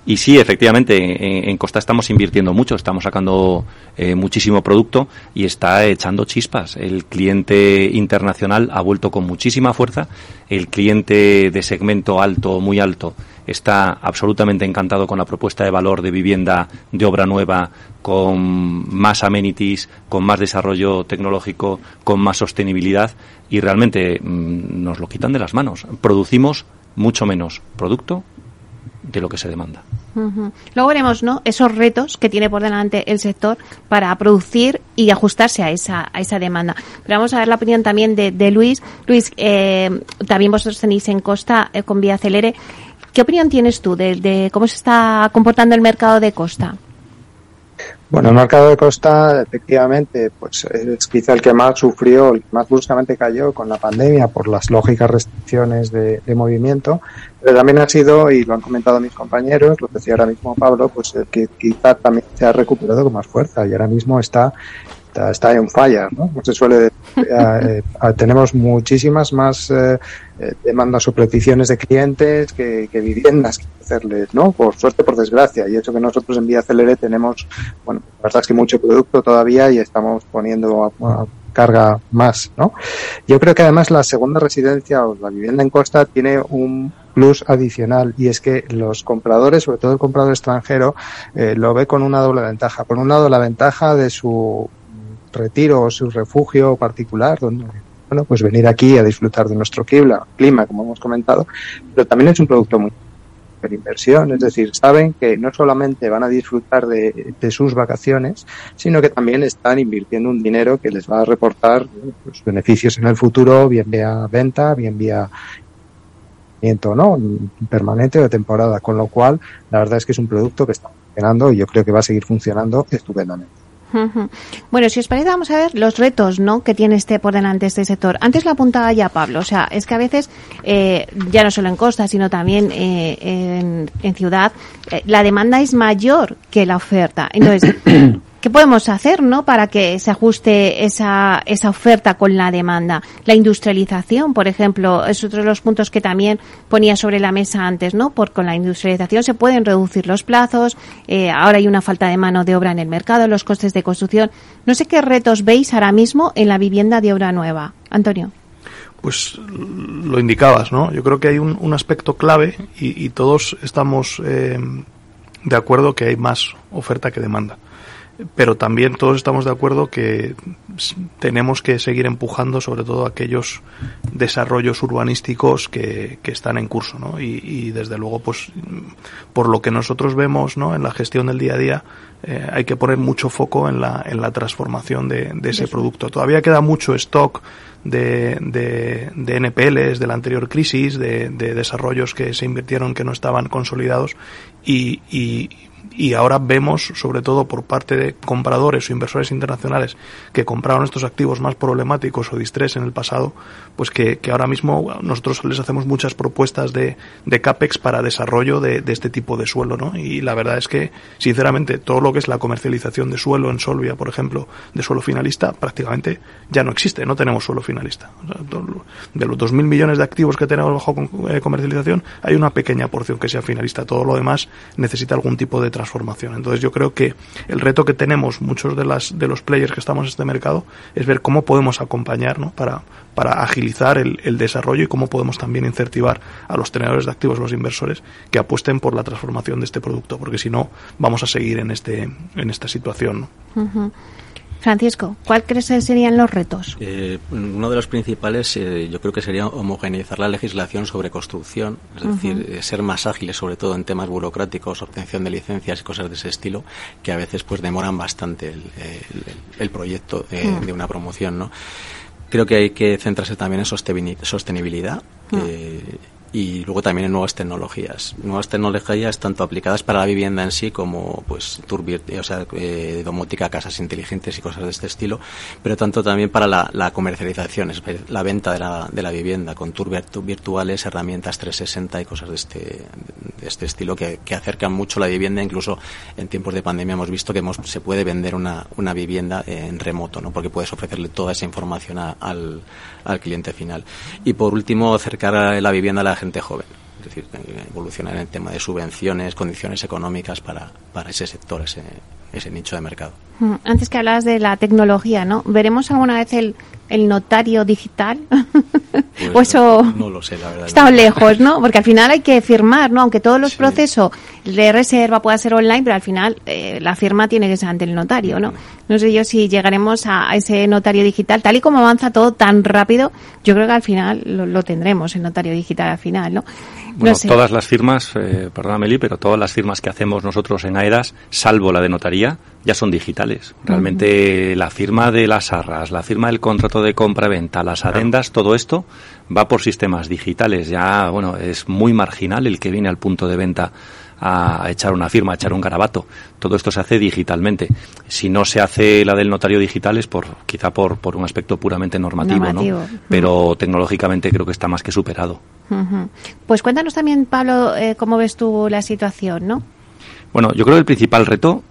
Y sí, efectivamente, en, Costa estamos invirtiendo mucho, estamos sacando eh, muchísimo producto y está echando chispas. El cliente internacional ha vuelto con muchísima fuerza, el cliente de segmento alto, muy alto, está absolutamente encantado con la propuesta de valor de vivienda de obra nueva, con más amenities, con más desarrollo tecnológico, con más sostenibilidad y realmente mm, nos lo quitan de las manos. Producimos mucho menos producto de lo que se demanda. Luego veremos, ¿no? Esos retos que tiene por delante el sector para producir y ajustarse a esa, a esa demanda. Pero vamos a ver la opinión también de, de Luis. Luis, eh, también vosotros tenéis en Costa eh, con Vía Celere. ¿Qué opinión tienes tú de, de cómo se está comportando el mercado de Costa? Bueno, el mercado de costa, efectivamente, pues es quizá el que más sufrió, el que más bruscamente cayó con la pandemia por las lógicas restricciones de, movimiento, pero también ha sido, y lo han comentado mis compañeros, lo decía ahora mismo Pablo, pues el que quizá también se ha recuperado con más fuerza y ahora mismo está está, está en falla, ¿no? Como se suele eh, eh, tenemos muchísimas más eh, eh, demandas o peticiones de clientes que, que viviendas que hacerles, ¿no? Por suerte, por desgracia, y eso que nosotros en Vía Celere tenemos, bueno, la verdad es que mucho producto todavía y estamos poniendo a, carga más, ¿no? Yo creo que además la segunda residencia o la vivienda en costa tiene un plus adicional y es que los compradores, sobre todo el comprador extranjero, lo ve con una doble ventaja. Por un lado, la ventaja de su retiro o su refugio particular, donde bueno, pues venir aquí a disfrutar de nuestro clima, como hemos comentado, pero también es un producto muy de inversión, es decir, saben que no solamente van a disfrutar de, sus vacaciones, sino que también están invirtiendo un dinero que les va a reportar pues, beneficios en el futuro, bien vía venta, bien vía ¿no? permanente de temporada, con lo cual la verdad es que es un producto que está funcionando y yo creo que va a seguir funcionando estupendamente. Bueno, si os parece, vamos a ver los retos ¿no? que tiene este por delante este sector. Antes lo apuntaba ya Pablo, o sea, es que a veces, eh, ya no solo en costa, sino también eh, en, en, ciudad, eh, la demanda es mayor que la oferta. Entonces, (coughs) ¿Qué podemos hacer, no, para que se ajuste esa, esa oferta con la demanda? La industrialización, por ejemplo, es otro de los puntos que también ponía sobre la mesa antes, ¿no? Porque con la industrialización se pueden reducir los plazos, eh, ahora hay una falta de mano de obra en el mercado, los costes de construcción. No sé qué retos veis ahora mismo en la vivienda de obra nueva. Antonio. Pues lo indicabas, ¿no? Yo creo que hay un, un aspecto clave y, y todos estamos eh, de acuerdo que hay más oferta que demanda pero también todos estamos de acuerdo que tenemos que seguir empujando sobre todo aquellos desarrollos urbanísticos que, que están en curso ¿no? y, y, desde luego pues por lo que nosotros vemos ¿no? en la gestión del día a día eh, hay que poner mucho foco en la, en la transformación de, de ese producto todavía queda mucho stock de, de, de NPLs de la anterior crisis de, de desarrollos que se invirtieron que no estaban consolidados y, y y ahora vemos, sobre todo por parte de compradores o inversores internacionales que compraron estos activos más problemáticos o distrés en el pasado, pues que, que ahora mismo nosotros les hacemos muchas propuestas de, de CAPEX para desarrollo de, de, este tipo de suelo, ¿no? Y la verdad es que, sinceramente, todo lo que es la comercialización de suelo en Solvia, por ejemplo, de suelo finalista, prácticamente ya no existe, no tenemos suelo finalista. De los 2.000 millones de activos que tenemos bajo eh, comercialización, hay una pequeña porción que sea finalista. Todo lo demás necesita algún tipo de transformación. Entonces yo creo que el reto que tenemos muchos de las de los players que estamos en este mercado es ver cómo podemos acompañar ¿no? para, para agilizar el, desarrollo y cómo podemos también incentivar a los tenedores de activos, los inversores, que apuesten por la transformación de este producto, porque si no vamos a seguir en este en esta situación. ¿no? Francisco, ¿cuál crees que serían los retos? Eh, uno de los principales eh, yo creo que sería homogeneizar la legislación sobre construcción, es uh -huh. decir, eh, ser más ágiles sobre todo en temas burocráticos, obtención de licencias y cosas de ese estilo, que a veces pues demoran bastante el, el, el proyecto de, uh -huh. de, una promoción, ¿no? Creo que hay que centrarse también en sostenibilidad. Uh -huh y luego también en nuevas tecnologías. Nuevas tecnologías tanto aplicadas para la vivienda en sí como pues turbir, o sea, eh, domótica, casas inteligentes y cosas de este estilo, pero tanto también para la, comercialización, es la venta de la, de la vivienda con tour virtuales, herramientas 360 y cosas de este, de este estilo que, que acercan mucho la vivienda. Incluso en tiempos de pandemia hemos visto que hemos, se puede vender una, una vivienda en remoto, ¿no? porque puedes ofrecerle toda esa información al, al cliente final. Y por último, acercar la vivienda a la gente joven. Es decir, evolucionar en el tema de subvenciones, condiciones económicas para, para ese sector, ese, ese nicho de mercado. Mm, antes que hablabas de la tecnología, ¿no? ¿Veremos alguna vez el, el notario digital? (laughs) Pues o eso no, lo sé, la verdad. Está no. lejos, ¿no? Porque al final hay que firmar, ¿no? Aunque todos los sí. procesos de reserva pueda ser online, pero al final eh, la firma tiene que ser ante el notario, ¿no? No sé yo si llegaremos a, a, ese notario digital. Tal y como avanza todo tan rápido, yo creo que al final lo, lo tendremos, el notario digital al final, ¿no? Bueno, sé. todas las firmas, eh, perdona Meli, pero todas las firmas que hacemos nosotros en AEDAS, salvo la de notaría, ya son digitales. Realmente la firma de las arras, la firma del contrato de compra-venta, las adendas, todo esto va por sistemas digitales. Ya, bueno, es muy marginal el que viene al punto de venta a echar una firma, a echar un garabato. Todo esto se hace digitalmente. Si no se hace la del notario digital es por, quizá por, por un aspecto puramente normativo, ¿no? Pero tecnológicamente creo que está más que superado. Pues cuéntanos también, Pablo, eh, cómo ves tú la situación, ¿no? Bueno, yo creo que el principal reto,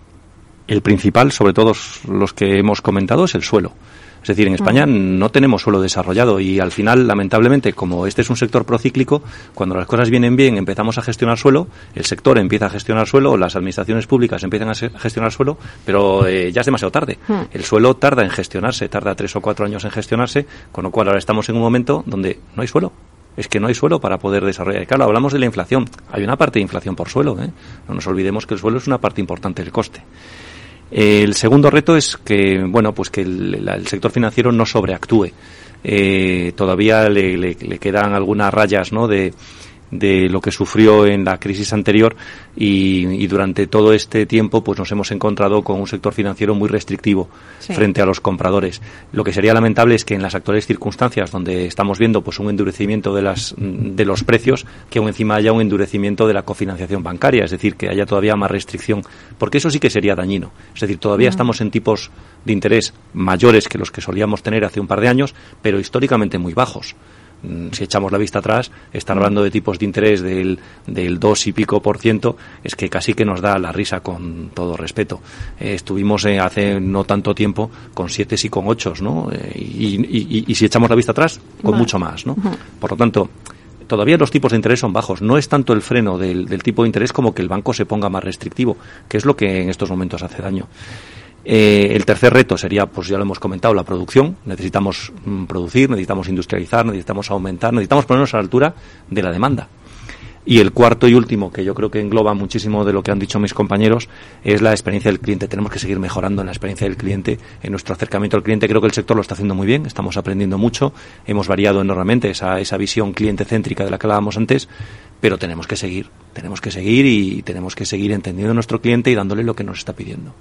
el principal, sobre todos los que hemos comentado, es el suelo. Es decir, en España no tenemos suelo desarrollado y al final, lamentablemente, como este es un sector procíclico, cuando las cosas vienen bien empezamos a gestionar suelo, el sector empieza a gestionar suelo, las administraciones públicas empiezan a gestionar suelo, pero eh, ya es demasiado tarde. El suelo tarda en gestionarse, tarda tres o cuatro años en gestionarse, con lo cual ahora estamos en un momento donde no hay suelo es que no hay suelo para poder desarrollar. Claro, hablamos de la inflación. Hay una parte de inflación por suelo. ¿eh? No nos olvidemos que el suelo es una parte importante del coste. El segundo reto es que, bueno, pues que el, sector financiero no sobreactúe. Eh, todavía le, le, quedan algunas rayas, ¿no? De, de lo que sufrió en la crisis anterior y, durante todo este tiempo pues nos hemos encontrado con un sector financiero muy restrictivo frente a los compradores. Lo que sería lamentable es que en las actuales circunstancias donde estamos viendo pues un endurecimiento de las de los precios que aún encima haya un endurecimiento de la cofinanciación bancaria, es decir, que haya todavía más restricción, porque eso sí que sería dañino. Es decir, todavía estamos en tipos de interés mayores que los que solíamos tener hace un par de años, pero históricamente muy bajos. Mm, si echamos la vista atrás, estar hablando de tipos de interés del, del 2 y pico por ciento, es que casi que nos da la risa con todo respeto. Eh, estuvimos eh, hace no tanto tiempo con 7 y con 8, ¿no? Eh, y, y, si echamos la vista atrás, con mucho más, ¿no? Por lo tanto, todavía los tipos de interés son bajos. No es tanto el freno del, del tipo de interés como que el banco se ponga más restrictivo, que es lo que en estos momentos hace daño. Eh, el tercer reto sería, pues ya lo hemos comentado, la producción. Necesitamos mm, producir, necesitamos industrializar, necesitamos aumentar, necesitamos ponernos a la altura de la demanda. Y el cuarto y último, que yo creo que engloba muchísimo de lo que han dicho mis compañeros, es la experiencia del cliente. Tenemos que seguir mejorando en la experiencia del cliente, en nuestro acercamiento al cliente. Creo que el sector lo está haciendo muy bien, estamos aprendiendo mucho, hemos variado enormemente esa, esa visión cliente céntrica de la que hablábamos antes, pero tenemos que seguir, tenemos que seguir y tenemos que seguir entendiendo a nuestro cliente y dándole lo que nos está pidiendo.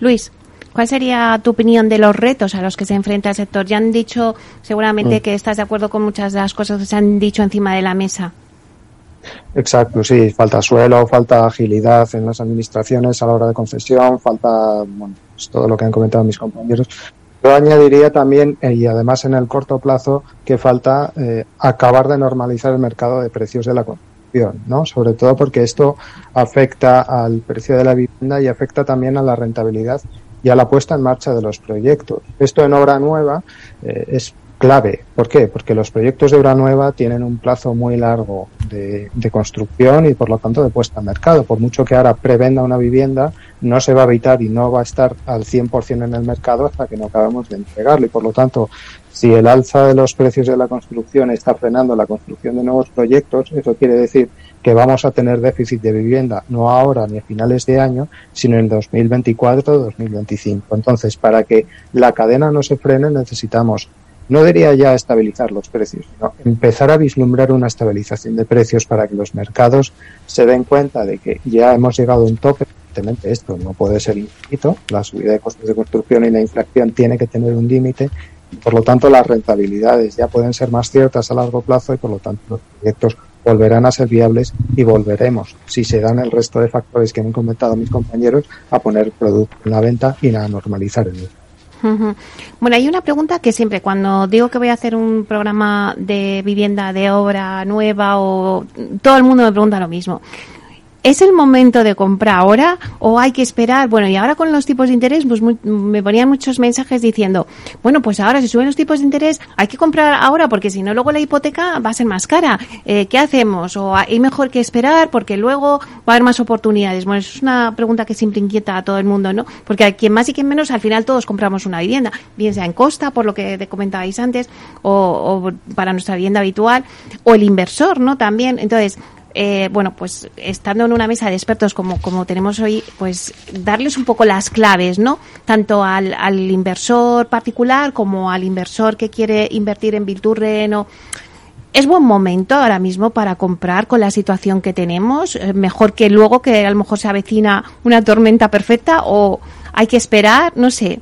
Luis, ¿cuál sería tu opinión de los retos a los que se enfrenta el sector? Ya han dicho seguramente mm. que estás de acuerdo con muchas de las cosas que se han dicho encima de la mesa. Exacto, sí, falta suelo, falta agilidad en las administraciones a la hora de concesión, falta bueno, pues todo lo que han comentado mis compañeros. Yo añadiría también, eh, y además en el corto plazo, que falta eh, acabar de normalizar el mercado de precios de la ¿no? Sobre todo porque esto afecta al precio de la vivienda y afecta también a la rentabilidad y a la puesta en marcha de los proyectos. Esto en obra nueva eh, es clave. ¿Por qué? Porque los proyectos de obra nueva tienen un plazo muy largo de, construcción y por lo tanto de puesta en mercado. Por mucho que ahora prevenda una vivienda, no se va a evitar y no va a estar al 100% en el mercado hasta que no acabemos de entregarlo. Y por lo tanto, si el alza de los precios de la construcción está frenando la construcción de nuevos proyectos, eso quiere decir que vamos a tener déficit de vivienda no ahora ni a finales de año, sino en 2024 o 2025. Entonces, para que la cadena no se frene, necesitamos no diría ya estabilizar los precios, sino empezar a vislumbrar una estabilización de precios para que los mercados se den cuenta de que ya hemos llegado a un tope. Evidentemente esto no puede ser infinito, la subida de costos de construcción y la inflación tiene que tener un límite, por lo tanto las rentabilidades ya pueden ser más ciertas a largo plazo y por lo tanto los proyectos volverán a ser viables y volveremos, si se dan el resto de factores que han comentado mis compañeros, a poner producto en la venta y a normalizar el. Bueno, hay una pregunta que siempre cuando digo que voy a hacer un programa de vivienda de obra nueva o todo el mundo me pregunta lo mismo. ¿Es el momento de comprar ahora o hay que esperar? Bueno, y ahora con los tipos de interés, pues me ponían muchos mensajes diciendo, bueno, pues ahora si suben los tipos de interés, hay que comprar ahora porque si no luego la hipoteca va a ser más cara. Eh, ¿Qué hacemos? ¿O hay mejor que esperar porque luego va a haber más oportunidades? Bueno, eso es una pregunta que siempre inquieta a todo el mundo, ¿no? Porque a quien más y quien menos, al final todos compramos una vivienda, bien sea en costa, por lo que te comentabais antes, o, o para nuestra vivienda habitual, o el inversor, ¿no? También. Entonces, eh, bueno, pues estando en una mesa de expertos como, como tenemos hoy, pues darles un poco las claves, ¿no? Tanto al, inversor particular como al inversor que quiere invertir en Bilturren o ¿Es buen momento ahora mismo para comprar con la situación que tenemos? Eh, ¿Mejor que luego que a lo mejor se avecina una tormenta perfecta o hay que esperar? No sé.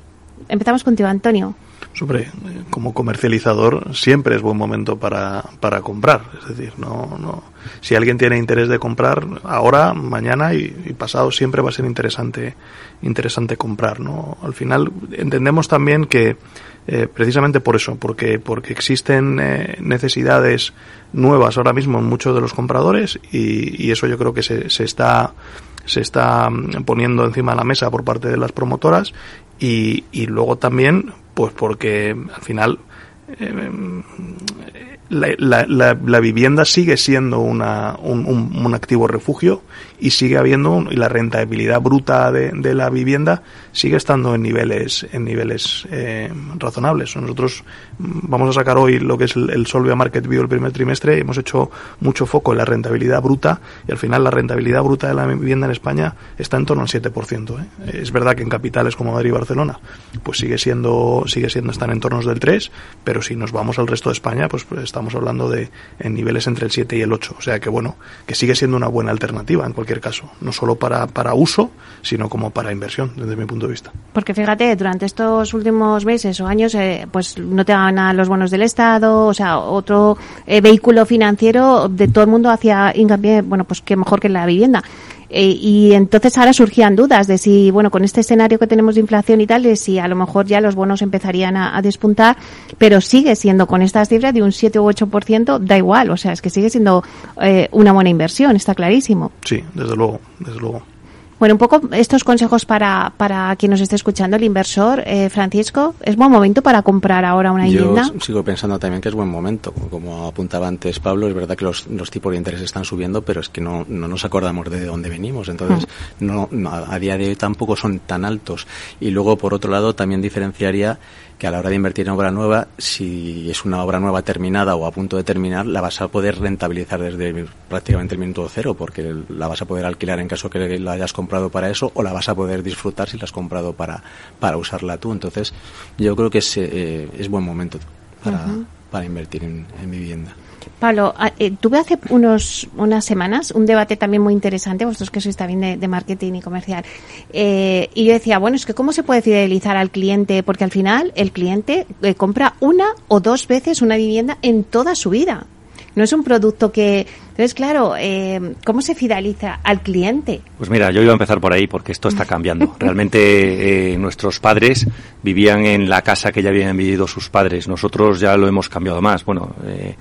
Empezamos contigo, Antonio. Sobre, como comercializador siempre es buen momento para, para comprar. Es decir, no, no, si alguien tiene interés de comprar ahora, mañana y, pasado siempre va a ser interesante, interesante comprar. ¿no? Al final entendemos también que eh, precisamente por eso, porque, porque existen eh, necesidades nuevas ahora mismo en muchos de los compradores y, y eso yo creo que se, se está se está mm, poniendo encima de la mesa por parte de las promotoras y, y luego también pues porque al final eh, la, la, vivienda sigue siendo una, un, un, activo refugio y sigue habiendo y la rentabilidad bruta de, de, la vivienda sigue estando en niveles en niveles eh, razonables nosotros vamos a sacar hoy lo que es el, el, Solvia Market View el primer trimestre hemos hecho mucho foco en la rentabilidad bruta y al final la rentabilidad bruta de la vivienda en España está en torno al 7% ¿eh? es verdad que en capitales como Madrid y Barcelona pues sigue siendo sigue siendo están en torno del 3 pero si nos vamos al resto de España pues, pues estamos hablando de en niveles entre el 7 y el 8. O sea que bueno, que sigue siendo una buena alternativa en cualquier caso, no solo para, para uso, sino como para inversión, desde mi punto de vista. Porque fíjate, durante estos últimos meses o años, eh, pues no te dan a los bonos del Estado, o sea, otro eh, vehículo financiero de todo el mundo hacia hincapié, bueno, pues que mejor que la vivienda. Eh, y entonces ahora surgían dudas de si, bueno, con este escenario que tenemos de inflación y tal, de si a lo mejor ya los bonos empezarían a, despuntar, pero sigue siendo con estas cifras de un 7 u 8%, da igual, o sea, es que sigue siendo eh, una buena inversión, está clarísimo. Sí, desde luego, desde luego. Bueno, un poco estos consejos para, para quien nos esté escuchando, el inversor, eh, Francisco, ¿es buen momento para comprar ahora una vivienda? Yo sigo pensando también que es buen momento. Como apuntaba antes Pablo, es verdad que los, los tipos de interés están subiendo, pero es que no, no nos acordamos de dónde venimos. Entonces, mm. no, a día de hoy tampoco son tan altos. Y luego, por otro lado, también diferenciaría que a la hora de invertir en obra nueva, si es una obra nueva terminada o a punto de terminar, la vas a poder rentabilizar desde prácticamente el minuto cero, porque la vas a poder alquilar en caso que la hayas comprado para eso, o la vas a poder disfrutar si la has comprado para, para usarla tú. Entonces, yo creo que es, eh, es buen momento para, para invertir en vivienda. Pablo, ah, eh, tuve hace unos, unas semanas un debate también muy interesante, vosotros que sois también de, marketing y comercial, eh, y yo decía, bueno, es que cómo se puede fidelizar al cliente, porque al final el cliente eh, compra una o dos veces una vivienda en toda su vida. No es un producto que... Entonces, claro, ¿cómo se fideliza al cliente? Pues mira, yo iba a empezar por ahí porque esto está cambiando. (laughs) Realmente nuestros padres vivían en la casa que ya habían vivido sus padres. Nosotros ya lo hemos cambiado más. Bueno, eh,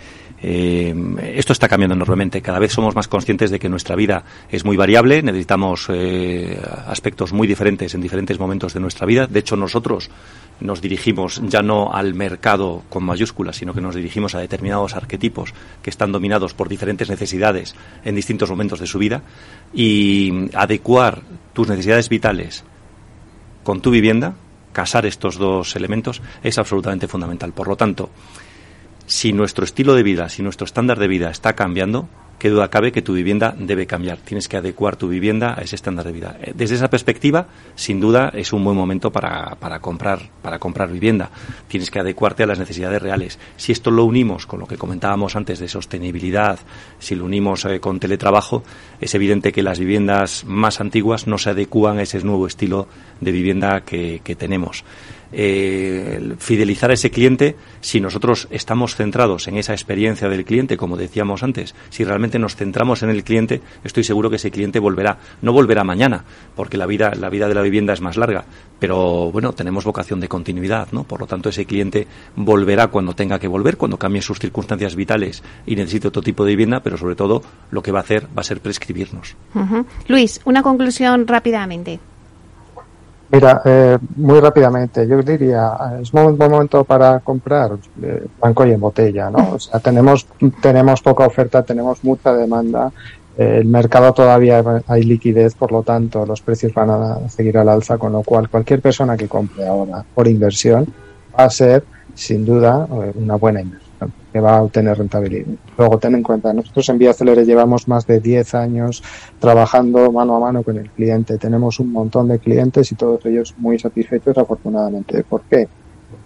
esto está cambiando enormemente. Cada vez somos más conscientes de que nuestra vida es muy variable, necesitamos eh, aspectos muy diferentes en diferentes momentos de nuestra vida. De hecho, nosotros nos dirigimos ya no al mercado con mayúsculas, sino que nos dirigimos a determinados arquetipos que están dominados por diferentes necesidades en distintos momentos de su vida y adecuar tus necesidades vitales con tu vivienda, casar estos dos elementos, es absolutamente fundamental. Por lo tanto, si nuestro estilo de vida, si nuestro estándar de vida está cambiando, qué duda cabe que tu vivienda debe cambiar. Tienes que adecuar tu vivienda a ese estándar de vida. Eh, desde esa perspectiva, sin duda, es un buen momento para, para, comprar, para comprar vivienda. Tienes que adecuarte a las necesidades reales. Si esto lo unimos con lo que comentábamos antes de sostenibilidad, si lo unimos eh, con teletrabajo, es evidente que las viviendas más antiguas no se adecúan a ese nuevo estilo de vivienda que, que tenemos eh, fidelizar a ese cliente si nosotros estamos centrados en esa experiencia del cliente, como decíamos antes. Si realmente nos centramos en el cliente, estoy seguro que ese cliente volverá. No volverá mañana, porque la vida, la vida de la vivienda es más larga, pero bueno, tenemos vocación de continuidad, ¿no? Por lo tanto, ese cliente volverá cuando tenga que volver, cuando cambien sus circunstancias vitales y necesite otro tipo de vivienda, pero sobre todo lo que va a hacer va a ser prescribirnos. Luis, una conclusión rápidamente. Mira, eh, muy rápidamente, yo diría, es un buen momento para comprar eh, banco y en botella, ¿no? O sea, tenemos, tenemos poca oferta, tenemos mucha demanda, eh, el mercado todavía hay liquidez, por lo tanto, los precios van a seguir al alza, con lo cual cualquier persona que compre ahora por inversión va a ser, sin duda, una buena inversión que va a obtener rentabilidad. Luego, ten en cuenta, nosotros en Vía Celere llevamos más de 10 años trabajando mano a mano con el cliente. Tenemos un montón de clientes y todos ellos muy satisfechos, afortunadamente. ¿Por qué?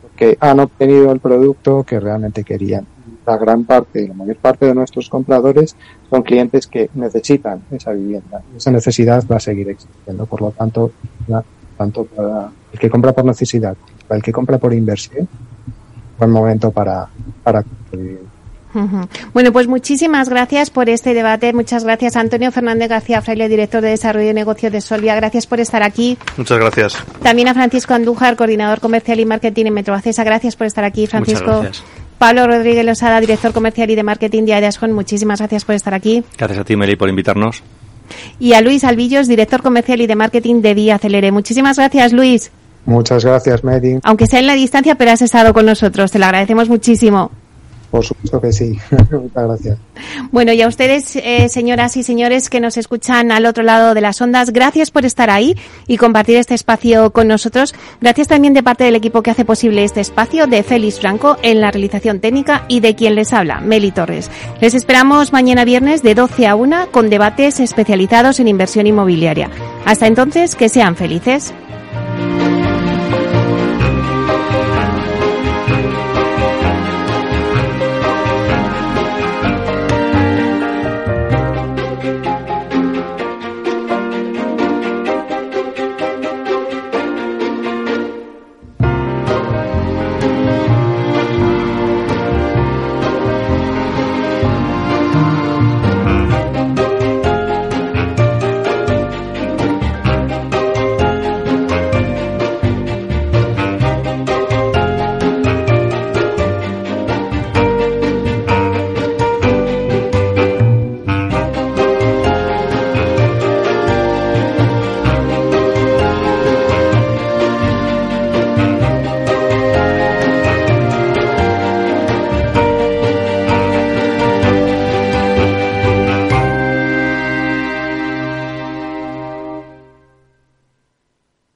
Porque han obtenido el producto que realmente querían. la gran parte, la mayor parte de nuestros compradores son clientes que necesitan esa vivienda. Esa necesidad va a seguir existiendo. Por lo tanto, tanto para el que compra por necesidad, para el que compra por inversión, buen momento para, para bueno, pues muchísimas gracias por este debate. Muchas gracias, Antonio Fernández García Fraile, director de Desarrollo y Negocio de Solvia. Gracias por estar aquí. Muchas gracias. También a Francisco Andújar, coordinador comercial y marketing en Metrobacesa. Gracias por estar aquí, Francisco. Muchas gracias. Pablo Rodríguez Losada, director comercial y de marketing de Aidascon. Muchísimas gracias por estar aquí. Gracias a ti, Meli, por invitarnos. Y a Luis Albillos, director comercial y de marketing de Vía Acelere. Muchísimas gracias, Luis. Muchas gracias, Meli. Aunque sea en la distancia, pero has estado con nosotros. Te lo agradecemos muchísimo. Por supuesto que sí. (laughs) Muchas gracias. Bueno, y a ustedes, eh, señoras y señores que nos escuchan al otro lado de las ondas, gracias por estar ahí y compartir este espacio con nosotros. Gracias también de parte del equipo que hace posible este espacio, de Félix Franco en la realización técnica y de quien les habla, Meli Torres. Les esperamos mañana viernes de 12 a 1 con debates especializados en inversión inmobiliaria. Hasta entonces, que sean felices.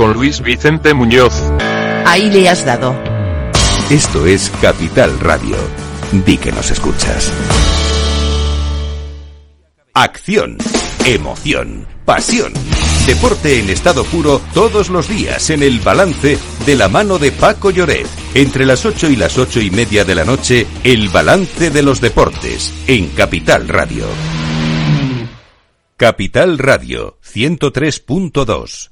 con Luis Vicente Muñoz. Ahí le has dado. Esto es Capital Radio. Di que nos escuchas. Acción, emoción, pasión. Deporte en estado puro todos los días en el balance de la mano de Paco Lloret. Entre las 8 y las ocho y media de la noche, el balance de los deportes en Capital Radio. Capital Radio 103.2